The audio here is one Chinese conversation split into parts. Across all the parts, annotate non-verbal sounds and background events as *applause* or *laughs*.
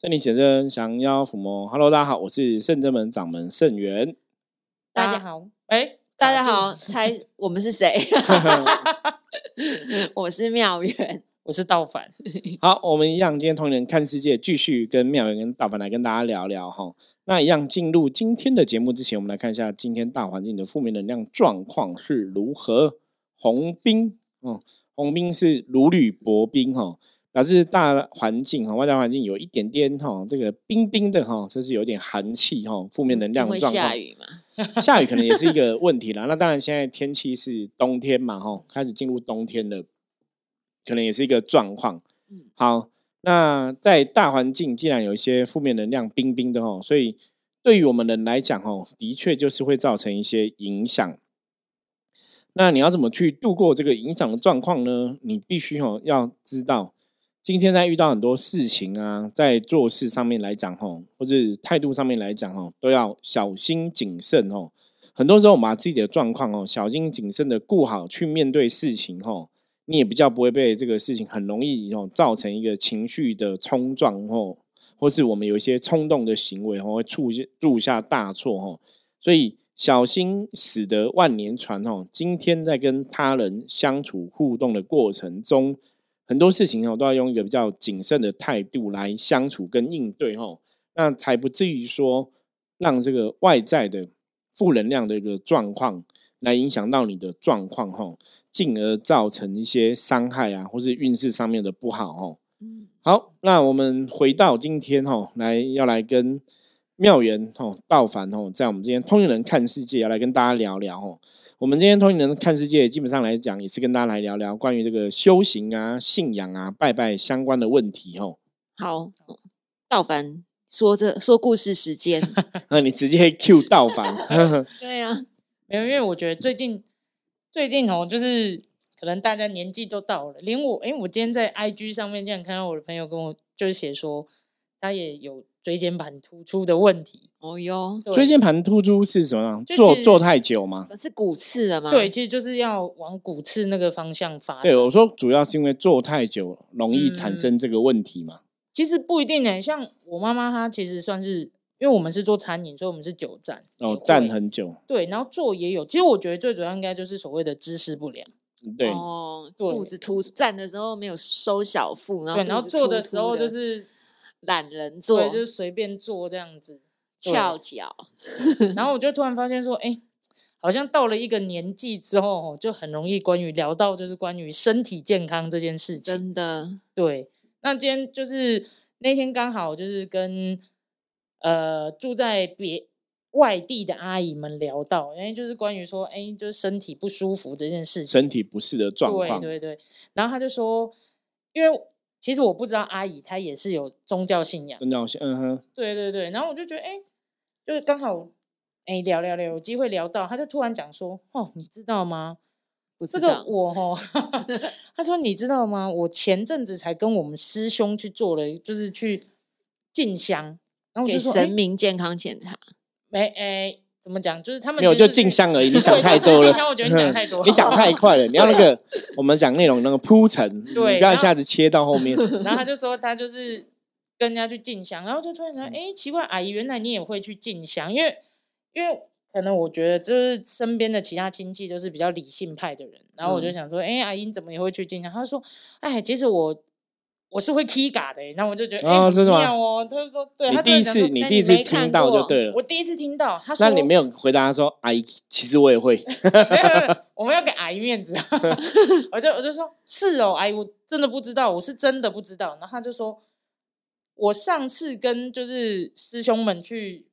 圣灵显真，降妖伏魔。Hello，大家好，我是圣真门掌门圣元。大家好，哎，大家好，猜我们是谁？*laughs* 我是妙元，我是道凡。好，我们一样，今天同人看世界，继续跟妙元跟道凡来跟大家聊聊哈。那一样进入今天的节目之前，我们来看一下今天大环境的负面能量状况是如何。红兵，嗯，红兵是如履薄冰哈。表示大环境哈，外在环境有一点点哈，这个冰冰的哈，就是有点寒气哈，负面能量的状况。下雨嘛？*laughs* 下雨可能也是一个问题啦。*laughs* 那当然，现在天气是冬天嘛哈，开始进入冬天了，可能也是一个状况。好，那在大环境既然有一些负面能量冰冰的哈，所以对于我们人来讲哈，的确就是会造成一些影响。那你要怎么去度过这个影响的状况呢？你必须哈要知道。今天在遇到很多事情啊，在做事上面来讲吼，或者态度上面来讲吼，都要小心谨慎吼。很多时候，我们把自己的状况哦，小心谨慎的顾好，去面对事情吼，你也比较不会被这个事情很容易哦造成一个情绪的冲撞吼，或是我们有一些冲动的行为吼，会出入下大错吼。所以小心使得万年船吼。今天在跟他人相处互动的过程中。很多事情哦，都要用一个比较谨慎的态度来相处跟应对哦，那才不至于说让这个外在的负能量的一个状况来影响到你的状况哦，进而造成一些伤害啊，或是运势上面的不好哦。嗯，好，那我们回到今天哦，来要来跟妙元哦、道凡哦，在我们今天通灵人看世界要来跟大家聊聊哦。我们今天通灵人看世界，基本上来讲也是跟大家来聊聊关于这个修行啊、信仰啊、拜拜相关的问题哦。好，道凡说这说故事时间，*laughs* 那你直接 Q 道凡。*laughs* *laughs* 对呀，没有，因为我觉得最近最近哦，就是可能大家年纪都到了，连我，哎，我今天在 IG 上面这样看到我的朋友跟我就是写说，他也有。椎间盘突出的问题哦哟，椎间盘突出是什么？坐坐太久吗？是骨刺了吗？对，其实就是要往骨刺那个方向发展。对，我说主要是因为坐太久容易产生这个问题嘛。其实不一定呢，像我妈妈她其实算是，因为我们是做餐饮，所以我们是久站哦，站很久。对，然后坐也有。其实我觉得最主要应该就是所谓的姿势不良。对哦，肚子凸，站的时候没有收小腹，然后然后坐的时候就是。懒人坐，就是随便做这样子，翘脚。*laughs* 然后我就突然发现说，哎，好像到了一个年纪之后，就很容易关于聊到就是关于身体健康这件事情。真的，对。那今天就是那天刚好就是跟呃住在别外地的阿姨们聊到，因为就是关于说，哎，就是身体不舒服这件事情，身体不适的状况。对对对。然后他就说，因为。其实我不知道阿姨她也是有宗教信仰，宗教信，嗯哼，对对对，然后我就觉得，哎，就是刚好，哎，聊聊聊，有机会聊到，他就突然讲说，哦，你知道吗？这个我哦，*laughs* 他说你知道吗？我前阵子才跟我们师兄去做了，就是去进香，然后给神明健康检查，没，哎。怎么讲？就是他们没有就进香而已。*laughs* 你想太多了。我觉得你讲太多。你讲太快了。你要那个 *laughs* 我们讲内容那个铺陈，你不要一下子切到后面。*laughs* 然后他就说他就是跟人家去进香，然后就突然说：“哎，奇怪，阿姨，原来你也会去进香？因为因为可能我觉得就是身边的其他亲戚都是比较理性派的人。然后我就想说：哎，阿姨你怎么也会去进香？他说：哎，其实我。”我是会 K 嘎的，然后我就觉得哎，妙哦。他就说，对他第一次，你第一次听到就对了。我第一次听到，他说，那你没有回答他说，阿姨，其实我也会。*laughs* 我们要给阿姨面子，*laughs* 我就我就说，是哦，阿姨，我真的不知道，我是真的不知道。然后他就说，我上次跟就是师兄们去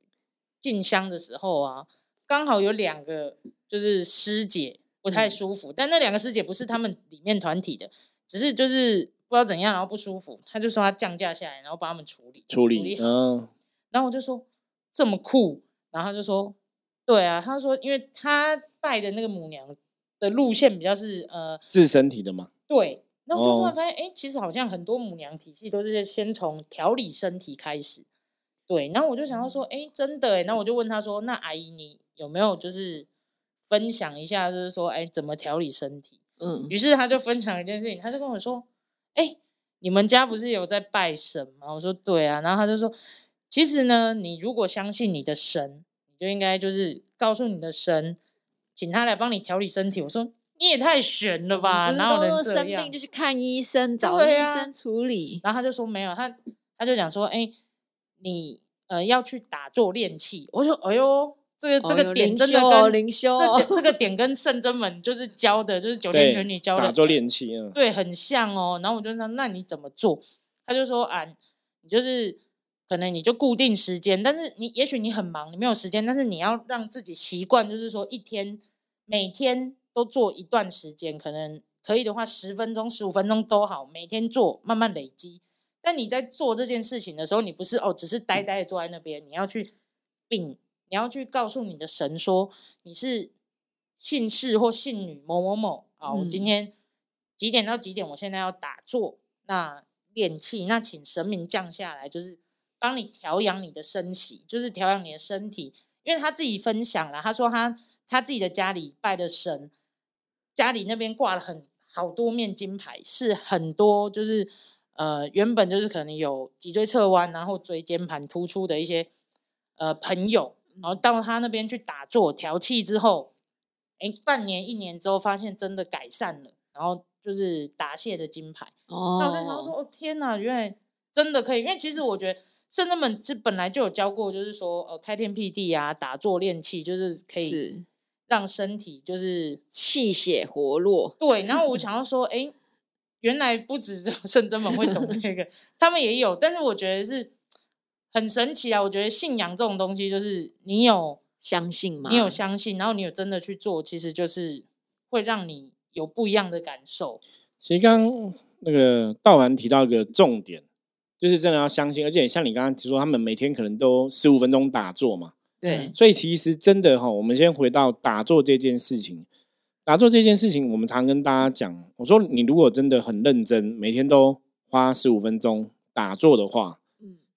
进香的时候啊，刚好有两个就是师姐不太舒服，但那两个师姐不是他们里面团体的，只是就是。不知道怎样，然后不舒服，他就说他降价下来，然后帮他们处理处理。嗯，然后我就说这么酷，然后他就说对啊，他说因为他拜的那个母娘的路线比较是呃治身体的嘛。对，那我就突然发现，哎，其实好像很多母娘体系都是先从调理身体开始。对，然后我就想要说，哎，真的哎，那我就问他说，那阿姨你有没有就是分享一下，就是说，哎，怎么调理身体？嗯，于是他就分享一件事情，他就跟我说。哎，你们家不是有在拜神吗？我说对啊，然后他就说，其实呢，你如果相信你的神，你就应该就是告诉你的神，请他来帮你调理身体。我说你也太悬了吧，不是哪有都说人生病？就去看医生，找医生处理。然后他就说没有，他他就讲说，哎，你呃要去打坐练气。我说，哎呦，这个这哦个点真的跟灵修哦这点 *laughs* 这个点跟圣真们就是教的，就是九天对玄女教的，打坐练气，嗯，对，很像哦。然后我就说，那你怎么做？他就说啊，你就是可能你就固定时间，但是你也许你很忙，你没有时间，但是你要让自己习惯，就是说一天每天都做一段时间，可能可以的话十分钟、十五分钟都好，每天做，慢慢累积。但你在做这件事情的时候，你不是哦，只是呆呆的坐在那边，你要去并你要去告诉你的神说你是姓氏或姓女某某某啊，我今嗯天几点到几点，我现在要打坐，那练气，那请神明降下来，就是帮你调养你的身体，就是调养你的身体。因为他自己分享了，他说他他自己的家里拜的神，家里那边挂了很好多面金牌，是很多就是呃原本就是可能有脊椎侧弯，然后椎间盘突出的一些呃朋友，然后到他那边去打坐调气之后，哎，半年一年之后发现真的改善了，然后就是答谢的金牌。那我就想说，哦，哦天哪，原来真的可以，因为其实我觉得圣人们是本来就有教过，就是说呃开天辟地啊，打坐练气，就是可以让身体就是气血活络。对。然后我 *laughs* 想要说，哎，原来不止只有圣真们会懂这个，他们也有，但是我觉得是很神奇啊。我觉得信仰这种东西，就是你有相信吗？你有相信，然后你有真的去做，其实就是会让你有不一样的感受。其实刚刚那个道涵提到一个重点，就是真的要相信，而且像你刚刚提说，他们每天可能都十五分钟打坐嘛，对所以其实真的哈，我们先回到打坐这件事情。打坐这件事情，我们常跟大家讲，我说你如果真的很认真，每天都花十五分钟打坐的话，嗯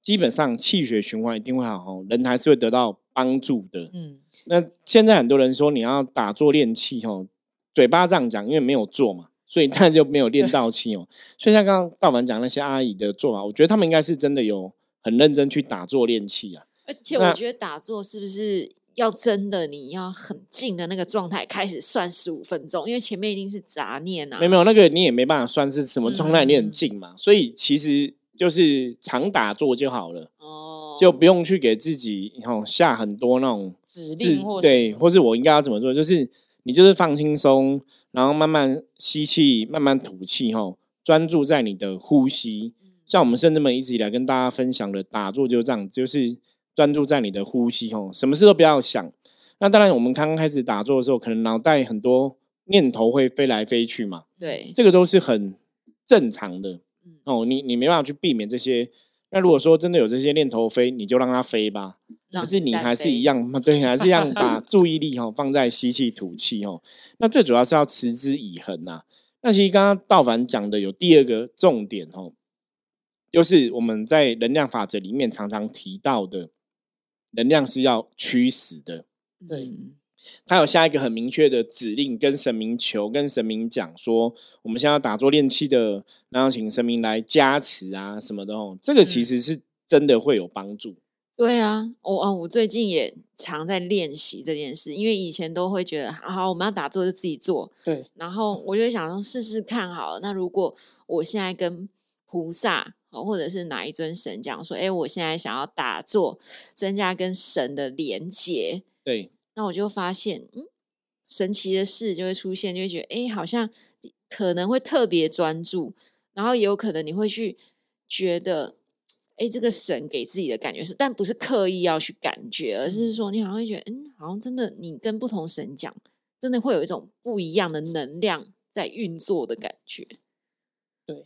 基本上气血循环一定会好哦，人还是会得到帮助的。嗯，那现在很多人说你要打坐练气哦，嘴巴这样讲，因为没有做嘛，所以当然就没有练到气哦。*laughs* 所以像刚刚道凡讲那些阿姨的做法，我觉得他们应该是真的有很认真去打坐练气啊。而且我觉得打坐是不是要真的你要很静的那个状态开始算十五分钟，因为前面一定是杂念啊没有。没有那个你也没办法算是什么状态，你很嗯静嘛，所以其实就是常打坐就好了，哦，就不用去给自己哦下很多那种指令或对，或是我应该要怎么做，就是你就是放轻松，然后慢慢吸气，慢慢吐气，吼，专注在你的呼吸。嗯像我们圣人们一直以来跟大家分享的打坐就这样，就是专注在你的呼吸，吼，什么事都不要想。那当然，我们刚刚开始打坐的时候，可能脑袋很多念头会飞来飞去嘛，对，这个都是很正常的嗯哦。你你没办法去避免这些。那如果说真的有这些念头飞，你就让它飞吧。让可是你还是一样，*laughs* 对，还是一样把 *laughs* 注意力哦、放在吸气吐气哦。那最主要是要持之以恒呐、那其实刚刚道凡讲的有第二个重点哦，就是我们在能量法则里面常常提到的，能量是要驱使的。对嗯他有下一个很明确的指令，跟神明求，跟神明讲说，我们现在要打坐练气的，然后请神明来加持啊什么的哦。这个其嗯实是真的会有帮助。对啊，我哦，我最近也常在练习这件事，因为以前都会觉得，好，我们要打坐就自己做，对，然后我就想说试试看好了。那如果我现在跟菩萨哦或者是哪一尊神讲说，哎，我现在想要打坐，增加跟神的连接，对，那我就发现，嗯，神奇的事就会出现，就会觉得，哎，好像可能会特别专注，然后也有可能你会去觉得，哎，这个神给自己的感觉是，但不是刻意要去感觉，而是说你好像会觉得，嗯，好像真的你跟不同神讲，真的会有一种不一样的能量在运作的感觉。对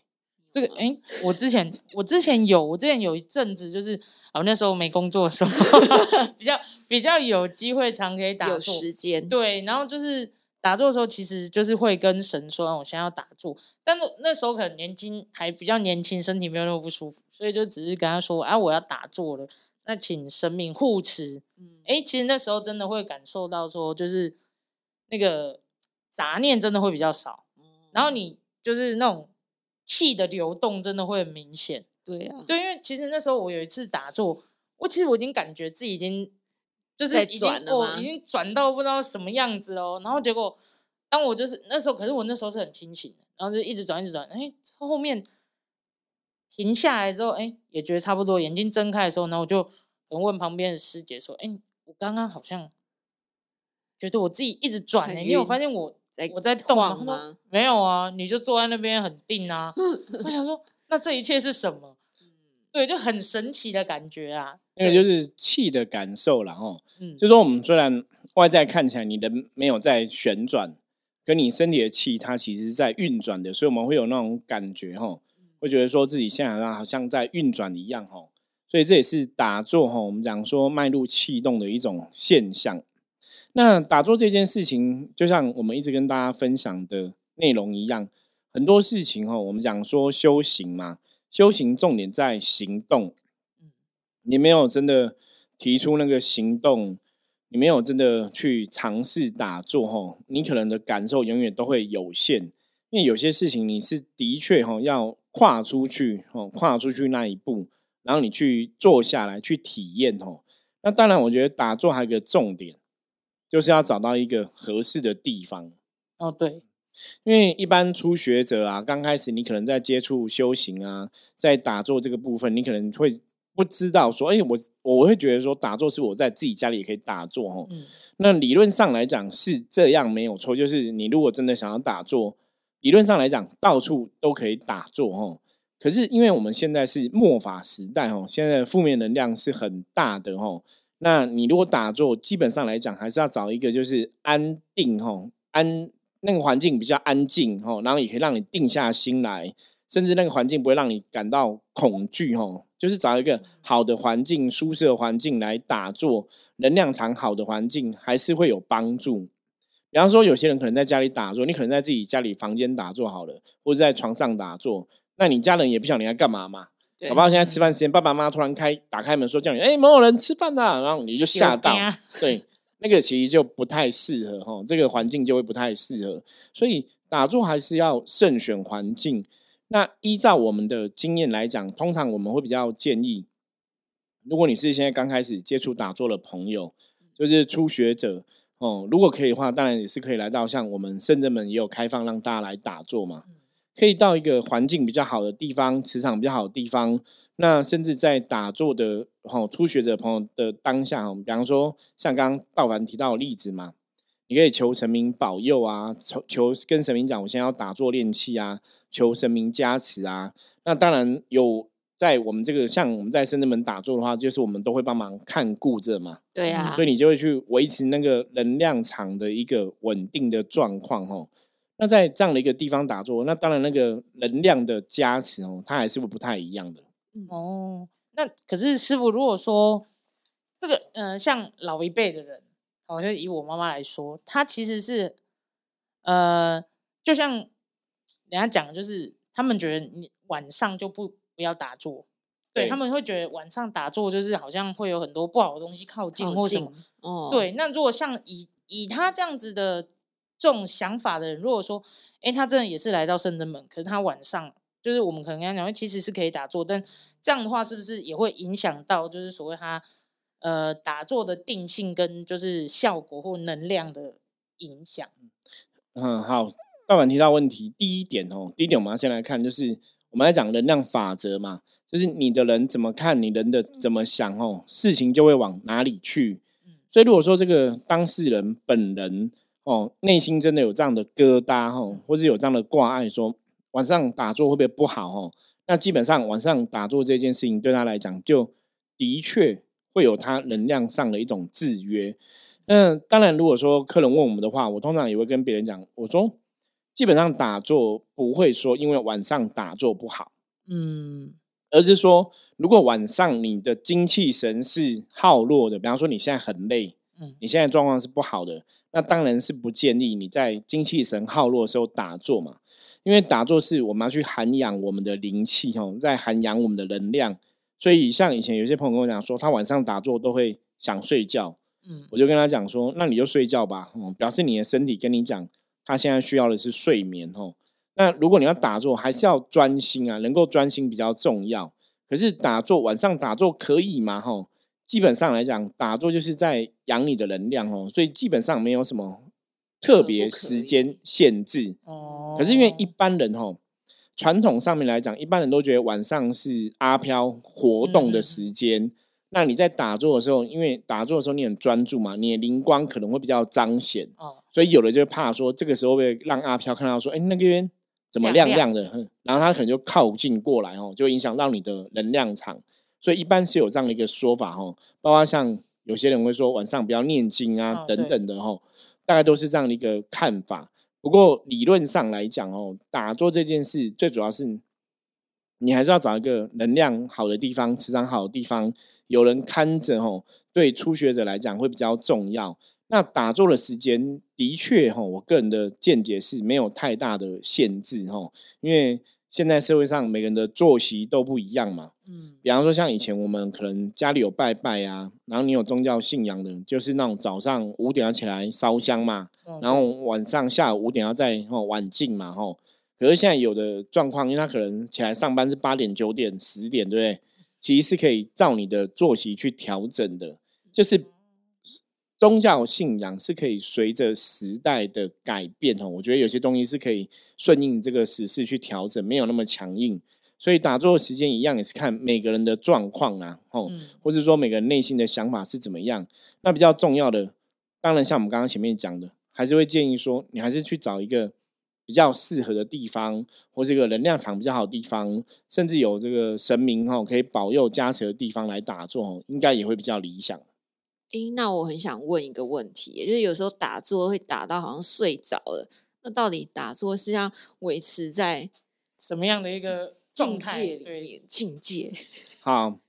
这个哎、我之前我之前有，我之前有一阵子就是，哦，那时候没工作的时候，*laughs* 比较比较有机会常可以打有坐，时间，对，然后就是打坐的时候，其实就是会跟神说，啊我现在要打坐，但是那时候可能年轻，还比较年轻，身体没有那么不舒服，所以就只是跟他说，啊，我要打坐了，那请神明护持。嗯，哎，其实那时候真的会感受到说，就是那个杂念真的会比较少，然后你就是那种气的流动真的会很明显。对啊，对，因为其实那时候我有一次打坐，我其实我已经感觉自己已经就是在已经我已经转到不知道什么样子哦。然后结果当我就是那时候，可是我那时候是很清醒的，然后就一直转一直转，哎，后面停下来之后，哎，也觉得差不多，眼睛睁开的时候，然后我就我问旁边的师姐说，哎，我刚刚好像觉得我自己一直转呢、很因为我发现我在我在动，吗？没有啊，你就坐在那边很定啊。*laughs* 我想说，那这一切是什么？对，就很神奇的感觉啊。那个就是气的感受了哦。嗯，就说我们虽然外在看起来你的没有在旋转，跟你身体的气它其实是在运转的，所以我们会有那种感觉哈，会觉得说自己现在好像好像在运转一样哈。所以这也是打坐哈，我们讲说脉入气动的一种现象。那打坐这件事情，就像我们一直跟大家分享的内容一样，很多事情哈，我们讲说修行嘛，修行重点在行动。你没有真的提出那个行动，你没有真的去尝试打坐吼，你可能的感受永远都会有限。因为有些事情你是的确哈要跨出去哦，跨出去那一步，然后你去坐下来去体验吼。那当然，我觉得打坐还有一个重点，就是要找到一个合适的地方。哦，对，因为一般初学者啊，刚开始你可能在接触修行啊，在打坐这个部分，你可能会不知道说，哎，我我会觉得说，打坐是我在自己家里也可以打坐哦。嗯那理论上来讲是这样没有错，就是你如果真的想要打坐，理论上来讲到处都可以打坐哦。可是因为我们现在是末法时代哦，现在负面能量是很大的哦。那你如果打坐，基本上来讲还是要找一个就是安定哦，安那个环境比较安静哦，然后也可以让你定下心来，甚至那个环境不会让你感到恐惧哦。就是找一个好的环境、舒适的环境来打坐，能量场好的环境还是会有帮助。比方说，有些人可能在家里打坐，你可能在自己家里房间打坐好了，或者在床上打坐，那你家人也不晓得你在干嘛嘛。对好不好？现在吃饭时间，爸爸妈妈突然开打开门说叫你，哎、某某人吃饭啦，然后你就吓到对，那个其实就不太适合哈，这个环境就会不太适合，所以打坐还是要慎选环境。那依照我们的经验来讲，通常我们会比较建议，如果你是现在刚开始接触打坐的朋友，就是初学者哦，如果可以的话，当然也是可以来到像我们圣人门也有开放让大家来打坐嘛，可以到一个环境比较好的地方，磁场比较好的地方，那甚至在打坐的哦初学者朋友的当下哦，比方说像刚刚道凡提到的例子嘛，你可以求神明保佑啊，求求跟神明讲，我现在要打坐练气啊，求神明加持啊。那当然有在我们这个像我们在深圳门打坐的话，就是我们都会帮忙看顾着嘛，对啊，所以你就会去维持那个能量场的一个稳定的状况哦。那在这样的一个地方打坐，那当然那个能量的加持哦，它还是会不太一样的。哦，那可是师傅，如果说这个，呃，像老一辈的人，好像以我妈妈来说，她其实是，呃，就像人家讲，就是他们觉得你晚上就不不要打坐，对对他们会觉得晚上打坐就是好像会有很多不好的东西靠近或什么。哦，对，那如果像以以他这样子的这种想法的人，如果说，哎，他真的也是来到圣真门，可是他晚上就是我们可能跟他讲，其实是可以打坐，但这样的话是不是也会影响到就是所谓他呃打坐的定性跟就是效果或能量的影响？嗯，好，大碗提到问题，第一点哦，第一点我们要先来看，就是我们来讲能量法则嘛，就是你的人怎么看，你人的怎么想哦，事情就会往哪里去。所以如果说这个当事人本人哦，内心真的有这样的疙瘩哦，或是有这样的挂碍，说晚上打坐会不会不好哦？那基本上晚上打坐这件事情对他来讲，就的确会有他能量上的一种制约。那当然，如果说客人问我们的话，我通常也会跟别人讲，我说基本上打坐不会说因为晚上打坐不好，嗯而是说如果晚上你的精气神是耗弱的，比方说你现在很累，嗯你现在状况是不好的，那当然是不建议你在精气神耗弱的时候打坐嘛，因为打坐是我们要去涵养我们的灵气哦，在涵养我们的能量，所以像以前有些朋友跟我讲说，他晚上打坐都会想睡觉，嗯我就跟他讲说，那你就睡觉吧，嗯，表示你的身体跟你讲，他现在需要的是睡眠哦。那如果你要打坐，还是要专心啊，能够专心比较重要。可是打坐晚上打坐可以吗？吼，基本上来讲，打坐就是在养你的能量哦，所以基本上没有什么特别时间限制。哦。可是因为一般人哦，传统上面来讲，一般人都觉得晚上是阿飘活动的时间。那你在打坐的时候，因为打坐的时候你很专注嘛，你的灵光可能会比较彰显。哦。所以有的就怕说，这个时候会让阿飘看到说，哎，那边。怎么亮亮的？然后他可能就靠近过来哦，就影响到你的能量场。所以一般是有这样的一个说法哈，包括像有些人会说晚上不要念经啊等等的哈，大概都是这样的一个看法。不过理论上来讲哦，打坐这件事最主要是你还是要找一个能量好的地方、磁场好的地方，有人看着哦，对初学者来讲会比较重要。那打坐的时间的确哈，我个人的见解是没有太大的限制哈，因为现在社会上每个人的作息都不一样嘛。嗯，比方说像以前我们可能家里有拜拜呀，然后你有宗教信仰的，就是那种早上五点要起来烧香嘛，然后晚上下午五点要在哦晚进嘛吼。可是现在有的状况，因为他可能起来上班是八点、九点、十点，对不对？其实是可以照你的作息去调整的，就是。宗教信仰是可以随着时代的改变哦，我觉得有些东西是可以顺应这个时事去调整，没有那么强硬。所以打坐的时间一样，也是看每个人的状况啊，哦，或者说每个人内心的想法是怎么样。那比较重要的，当然像我们刚刚前面讲的，还是会建议说，你还是去找一个比较适合的地方，或是一个能量场比较好的地方，甚至有这个神明哦可以保佑加持的地方来打坐，应该也会比较理想。诶，那我很想问一个问题，就是有时候打坐会打到好像睡着了，那到底打坐是要维持在什么样的一个境界里面？境界。*laughs* 好，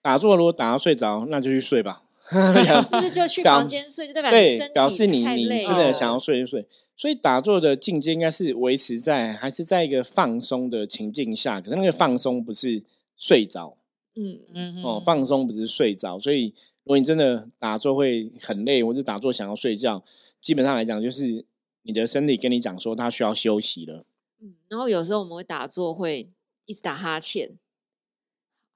打坐如果打到睡着，那就去睡吧。*laughs* 是不是就去房间睡？就代表对，表示你你真的想要睡就睡。所以打坐的境界应该是维持在还是在一个放松的情境下，可是那个放松不是睡着。嗯嗯哦，放松不是睡着，所以。如果你真的打坐会很累，或者打坐想要睡觉，基本上来讲就是你的身体跟你讲说它需要休息了。嗯，然后有时候我们会打坐会一直打哈欠。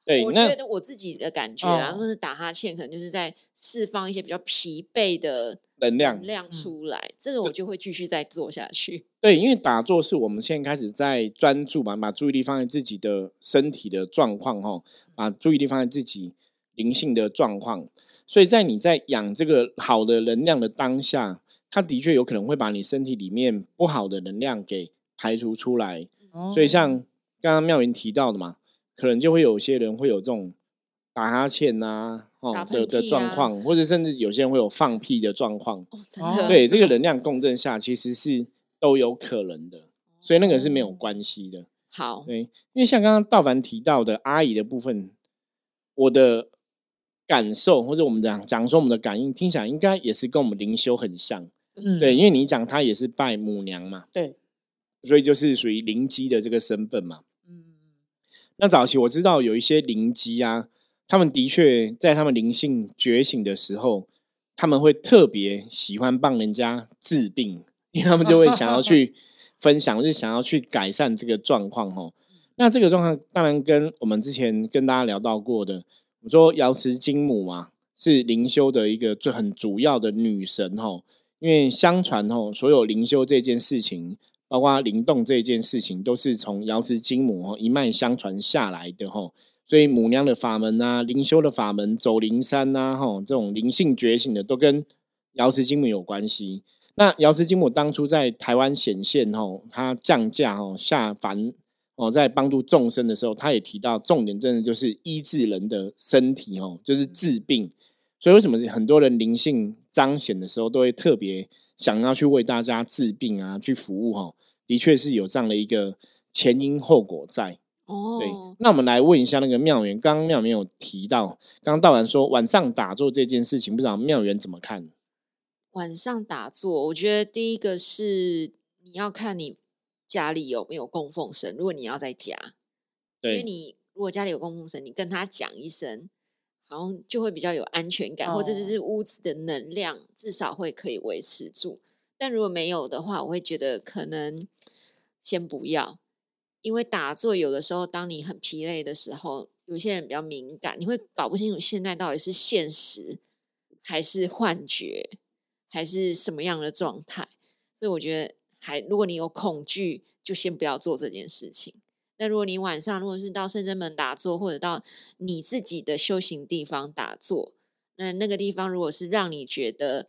对，我觉得我自己的感觉啊，或是打哈欠，可能就是在释放一些比较疲惫的能量量出来。这个我就会继续再做下去。对，因为打坐是我们现在开始在专注嘛，把注意力放在自己的身体的状况哈，把注意力放在自己。灵性的状况，所以在你在养这个好的能量的当下，它的确有可能会把你身体里面不好的能量给排除出来。所以像刚刚妙云提到的嘛，可能就会有些人会有这种打哈欠呐，哦的的状况，或者甚至有些人会有放屁的状况。对，这个能量共振下其实是都有可能的，所以那个是没有关系的。好，对，因为像刚刚道凡提到的阿姨的部分，我的。感受或者我们讲讲说我们的感应听起来应该也是跟我们灵修很像，嗯，对，因为你讲他也是拜母娘嘛，对，所以就是属于灵机的这个身份嘛，嗯，那早期我知道有一些灵机啊，他们的确在他们灵性觉醒的时候，他们会特别喜欢帮人家治病，因为他们就会想要去 *laughs* 分享，就是想要去改善这个状况哦。那这个状况当然跟我们之前跟大家聊到过的。我说瑶池金母嘛，是灵修的一个最很主要的女神吼。因为相传吼，所有灵修这件事情，包括灵动这件事情，都是从瑶池金母一脉相传下来的吼。所以母娘的法门啊，灵修的法门，走灵山呐吼，这种灵性觉醒的，都跟瑶池金母有关系。那瑶池金母当初在台湾显现吼，她降价吼下凡。哦，在帮助众生的时候，他也提到重点，真的就是医治人的身体哦，就是治病。所以为什么很多人灵性彰显的时候，都会特别想要去为大家治病啊，去服务哈？的确是有这样的一个前因后果在。哦，对。那我们来问一下那个妙缘，刚刚妙缘有提到，刚刚道完说晚上打坐这件事情，不知道妙缘怎么看？晚上打坐，我觉得第一个是你要看你。家里有没有供奉神？如果你要在家，因为你如果家里有供奉神，你跟他讲一声，好像就会比较有安全感，或者是屋子的能量至少会可以维持住。但如果没有的话，我会觉得可能先不要，因为打坐有的时候，当你很疲累的时候，有些人比较敏感，你会搞不清楚现在到底是现实还是幻觉，还是什么样的状态。所以我觉得，还如果你有恐惧，就先不要做这件事情。那如果你晚上如果是到圣真门打坐，或者到你自己的修行地方打坐，那那个地方如果是让你觉得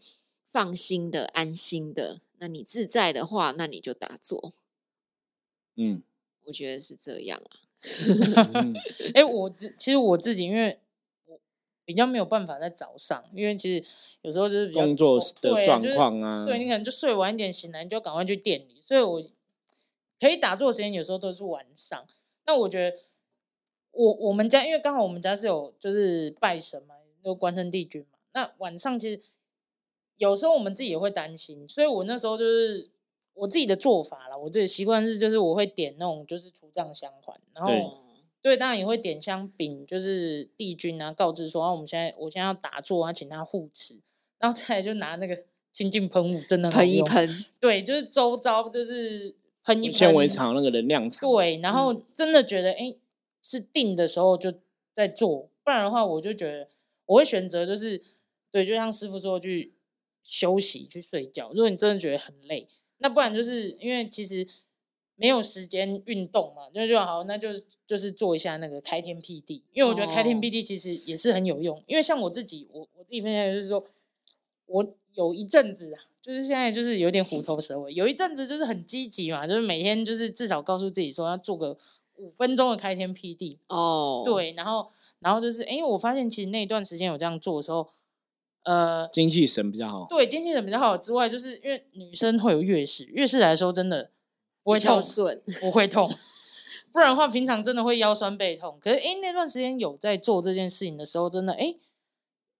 放心的、安心的，那你自在的话，那你就打坐。嗯，我觉得是这样啊。嗯 *laughs* 哎、我自其实我自己，因为我比较没有办法在早上，因为其实有时候就是工作的状对就是况啊，对你可能就睡晚一点醒来，你就赶快去店里，所以我可以打坐的时间有时候都是晚上。那我觉得我我们家因为刚好我们家是有就是拜神嘛，就关圣帝君嘛，那晚上其实有时候我们自己也会担心，所以我那时候就是我自己的做法啦，我自己的习惯是就是我会点那种就是除障相环，然后对当然也会点香饼，就是帝君啊，告知说啊，我们现在我现在要打坐啊，请他护持，然后再来就拿那个 *laughs* 清净喷雾，真的喷一，喷，对，就是周遭就是喷一喷，纤维场那个能量场，对，然后嗯。真的觉得哎、诶是定的时候就在做，不然的话我就觉得我会选择就是对，就像师傅说去休息去睡觉。如果你真的觉得很累，那不然就是因为其实没有时间运动嘛，那就好，那就就是做一下那个开天辟地，因为我觉得开天哦。辟地其实也是很有用，因为像我自己，我我自己分享就是说，我有一阵子啊，就是现在就是有点虎头蛇尾，有一阵子就是很积极嘛，就是每天就是至少告诉自己说要做个五分钟的开天辟地，哦，，对，然后然后就是，因为我发现其实那一段时间有这样做的时候，呃，精气神比较好。对，精气神比较好之外，就是因为女生会有月事，月事来说真的不会痛，顺，不会痛，*laughs* 不然的话平常真的会腰酸背痛。可是诶，那段时间有在做这件事情的时候，真的诶，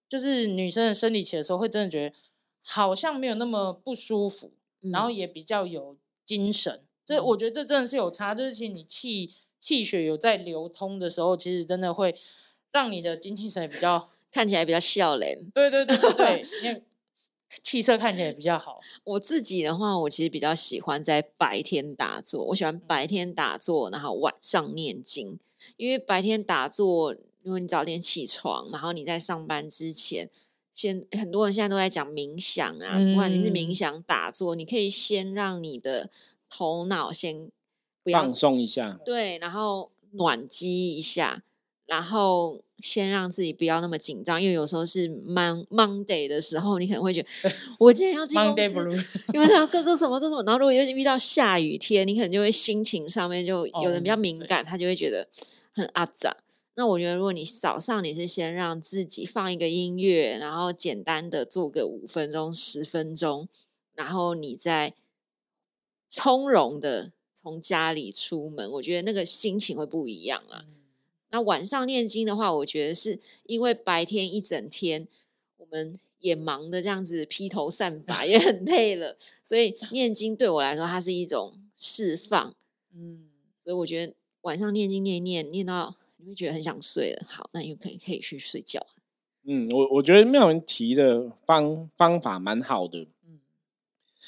就是女生的生理期的时候，会真的觉得好像没有那么不舒服，然后嗯也比较有精神。这我觉得这真的是有差，就是其实你气气血有在流通的时候，其实真的会让你的精气神也比较，看起来比较笑脸。对对对对对，因为 *laughs* 气色看起来也比较好。我自己的话，我其实比较喜欢在白天打坐，我喜欢白天打坐，然后晚上念经。因为白天打坐，如果你早点起床，然后你在上班之前，先很多人现在都在讲冥想啊，不管你是冥嗯想打坐，你可以先让你的头脑先放松一下，对，然后暖机一下，然后先让自己不要那么紧张，因为有时候是 Mon Monday 的时候，你可能会觉得 *laughs* 我今天要进公司因为他要各做什么做什么，然后如果又遇到下雨天，你可能就会心情上面就有人比较敏感，他就会觉得很阿杂。那我觉得，如果你早上你是先让自己放一个音乐，然后简单的做个五分钟、十分钟，然后你再从容的从家里出门，我觉得那个心情会不一样啦。那晚上念经的话，我觉得是因为白天一整天我们也忙的这样子披头散 *laughs* 发，也很累了，所以念经对我来说，它是一种释放。嗯，所以我觉得晚上念经念一念，念到你会觉得很想睡了，好，那你就可以可以去睡觉。嗯，我我觉得妙文提的方方法蛮好的。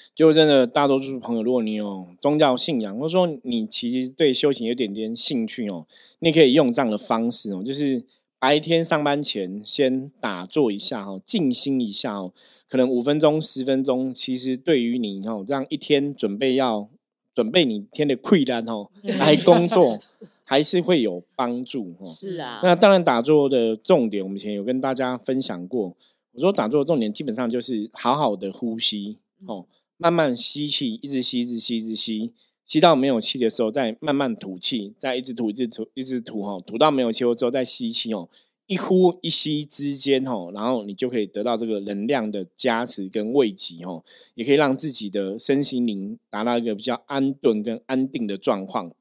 嗯就真的大多数朋友，如果你有宗教信仰，或者说你其实对修行有点点兴趣哦，你可以用这样的方式哦，就是白天上班前先打坐一下哦，静心一下哦，可能五分钟、十分钟，其实对于你哦，这样一天准备要准备你一天的溃单哦来工作，*laughs* 还是会有帮助哦。是啊，那当然，打坐的重点，我们以前有跟大家分享过。我说打坐的重点基本上就是好好的呼吸哦，慢慢吸气，一直吸，一直吸，一直吸，吸到没有气的时候，再慢慢吐气，再一直吐，一直吐，一直吐哈，吐到没有气之后再吸气哦，一呼一吸之间哦，然后你就可以得到这个能量的加持跟慰藉哦，也可以让自己的身心灵达到一个比较安顿跟安定的状况。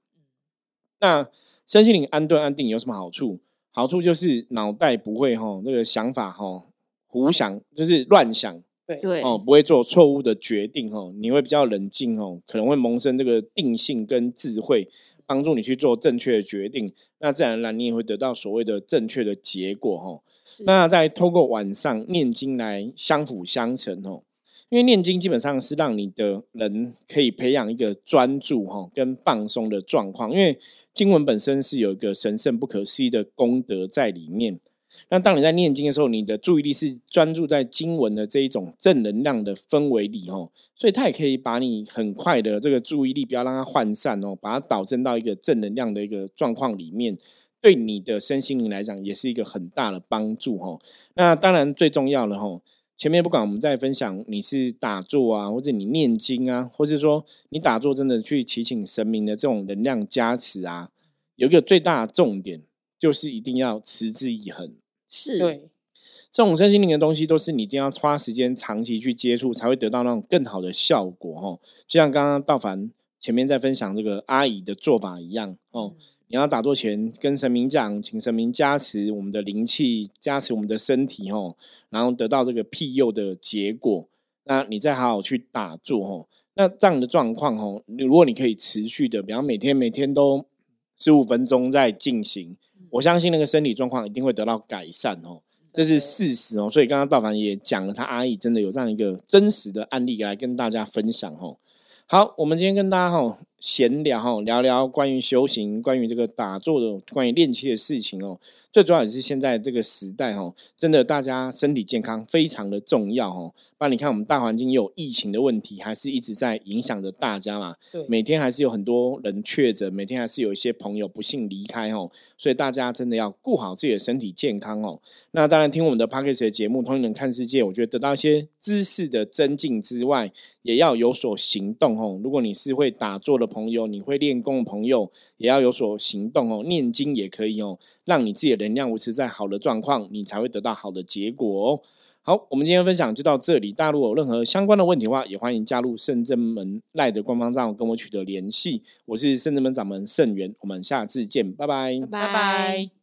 那身心灵安顿安定有什么好处？好处就是脑袋不会哈，那个想法哈胡想，就是乱想对对，哦，不会做错误的决定哦，你会比较冷静哦，可能会萌生这个定性跟智慧，帮助你去做正确的决定。那自然而然你也会得到所谓的正确的结果哦。那再透过晚上念经来相辅相成哦。因为念经基本上是让你的人可以培养一个专注哈跟放松的状况，因为经文本身是有一个神圣不可思议的功德在里面。那当你在念经的时候，你的注意力是专注在经文的这一种正能量的氛围里哦，所以它也可以把你很快的这个注意力不要让它涣散哦，把它导正到一个正能量的一个状况里面，对你的身心灵来讲也是一个很大的帮助哦。那当然最重要的哦，前面不管我们在分享你是打坐啊，或者你念经啊，或是说你打坐真的去祈请神明的这种能量加持啊，有一个最大的重点就是一定要持之以恒。是，对，这种身心灵的东西，都是你一定要花时间长期去接触，才会得到那种更好的效果哦。就像刚刚道凡前面在分享这个阿姨的做法一样哦，你要打坐前跟神明讲，请神明加持我们的灵气，加持我们的身体哦，然后得到这个庇佑的结果。那你再好好去打坐哦，那这样的状况哦，如果你可以持续的，比方每天每天都十五分钟在进行。我相信那个生理状况一定会得到改善哦，这是事实哦。所以刚刚道凡也讲了，他阿姨真的有这样一个真实的案例来跟大家分享哦。好，我们今天跟大家哈闲聊哈，聊聊关于修行、关于这个打坐的、关于练气的事情哦。最主要也是现在这个时代哦，真的大家身体健康非常的重要哦。不然你看我们大环境有疫情的问题，还是一直在影响着大家嘛。对，每天还是有很多人确诊，每天还是有一些朋友不幸离开哦。所以大家真的要顾好自己的身体健康哦。那当然听我们的 p d c a s t 的节目《通人看世界》，我觉得得到一些知识的增进之外，也要有所行动哦。如果你是会打坐的朋友，你会练功的朋友，也要有所行动哦。念经也可以哦。让你自己的能量维持在好的状况，你才会得到好的结果哦。好，我们今天分享就到这里。大陆有任何相关的问题的话，也欢迎加入圣真门赖的官方账号跟我取得联系。我是圣真门掌门圣元，我们下次见，拜拜，拜拜。